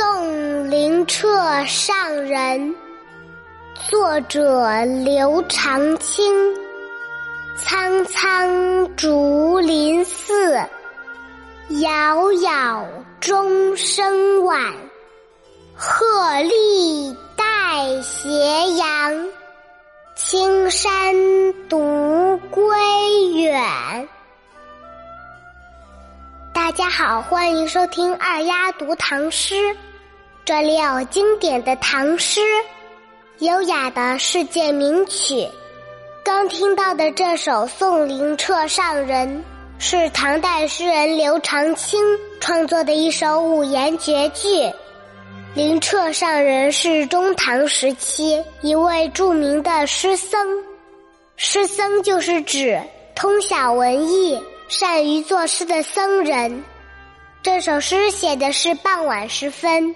送灵澈上人，作者刘长卿。苍苍竹林寺，杳杳钟声晚。鹤唳带斜阳，青山独归远。大家好，欢迎收听二丫读唐诗。这里有经典的唐诗，优雅的世界名曲。刚听到的这首《送灵澈上人》，是唐代诗人刘长卿创作的一首五言绝句。灵澈上人是中唐时期一位著名的诗僧，诗僧就是指通晓文艺。善于作诗的僧人，这首诗写的是傍晚时分，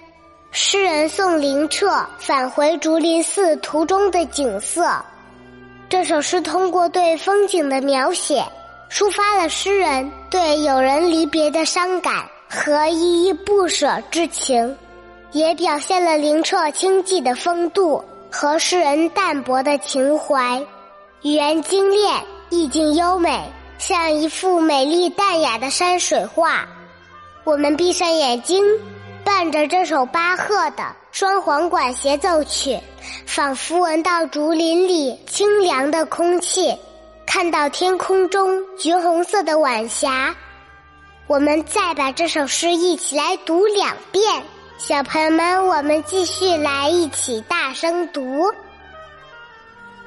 诗人送灵澈返回竹林寺途中的景色。这首诗通过对风景的描写，抒发了诗人对友人离别的伤感和依依不舍之情，也表现了灵澈清寂的风度和诗人淡泊的情怀，语言精炼，意境优美。像一幅美丽淡雅的山水画，我们闭上眼睛，伴着这首巴赫的双簧管协奏曲，仿佛闻到竹林里清凉的空气，看到天空中橘红色的晚霞。我们再把这首诗一起来读两遍，小朋友们，我们继续来一起大声读《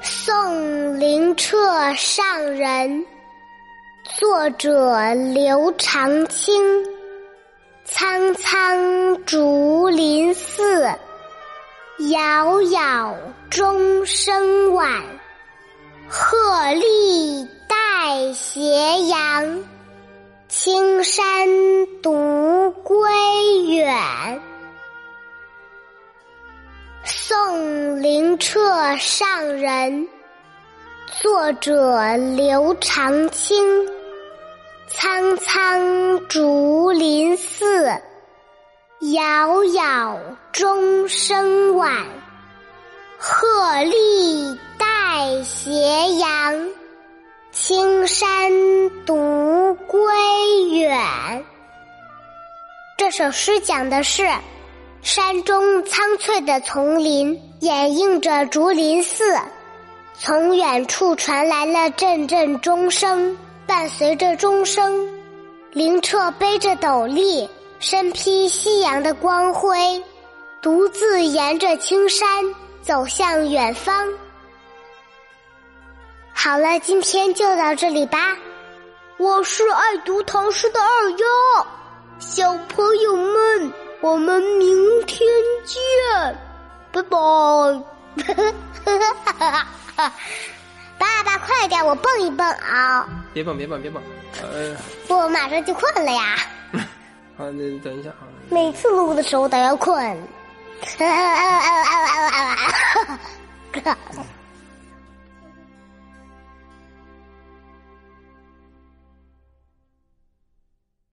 送灵澈上人》。作者刘长卿。苍苍竹林寺，杳杳钟声晚。鹤唳带斜阳，青山独归远。送灵澈上人，作者刘长卿。苍苍竹林寺，杳杳钟声晚。鹤唳带斜阳，青山独归远。这首诗讲的是山中苍翠的丛林，掩映着竹林寺，从远处传来了阵阵钟声。伴随着钟声，灵澈背着斗笠，身披夕阳的光辉，独自沿着青山走向远方。好了，今天就到这里吧。我是爱读唐诗的二丫，小朋友们，我们明天见，拜拜。爸爸，快点，我蹦一蹦啊！别蹦，别蹦，别蹦！呃，我马上就困了呀。好，那等一下啊。每次录的时候都要困。